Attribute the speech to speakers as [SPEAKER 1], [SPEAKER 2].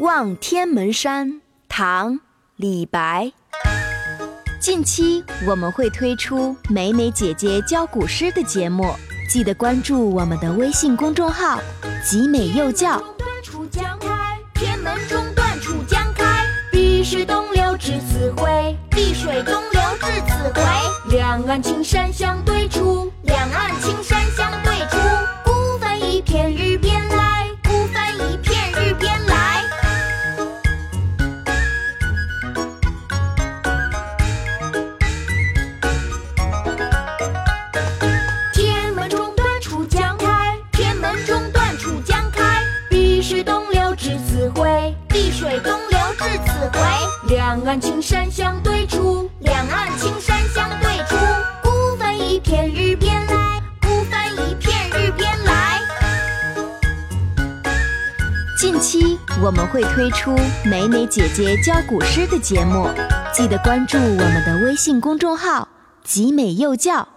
[SPEAKER 1] 望天门山，唐·李白。近期我们会推出美美姐姐教古诗的节目，记得关注我们的微信公众号“集美幼教”。
[SPEAKER 2] 楚江开，天门中断楚江开。碧水东流至此回，碧水东流至此回。两岸青山相对出，水东流至此回。两岸青山相对出，两岸青山相对出。孤帆一片日边来，孤帆一片日边来。
[SPEAKER 1] 近期我们会推出美美姐姐教古诗的节目，记得关注我们的微信公众号“集美幼教”。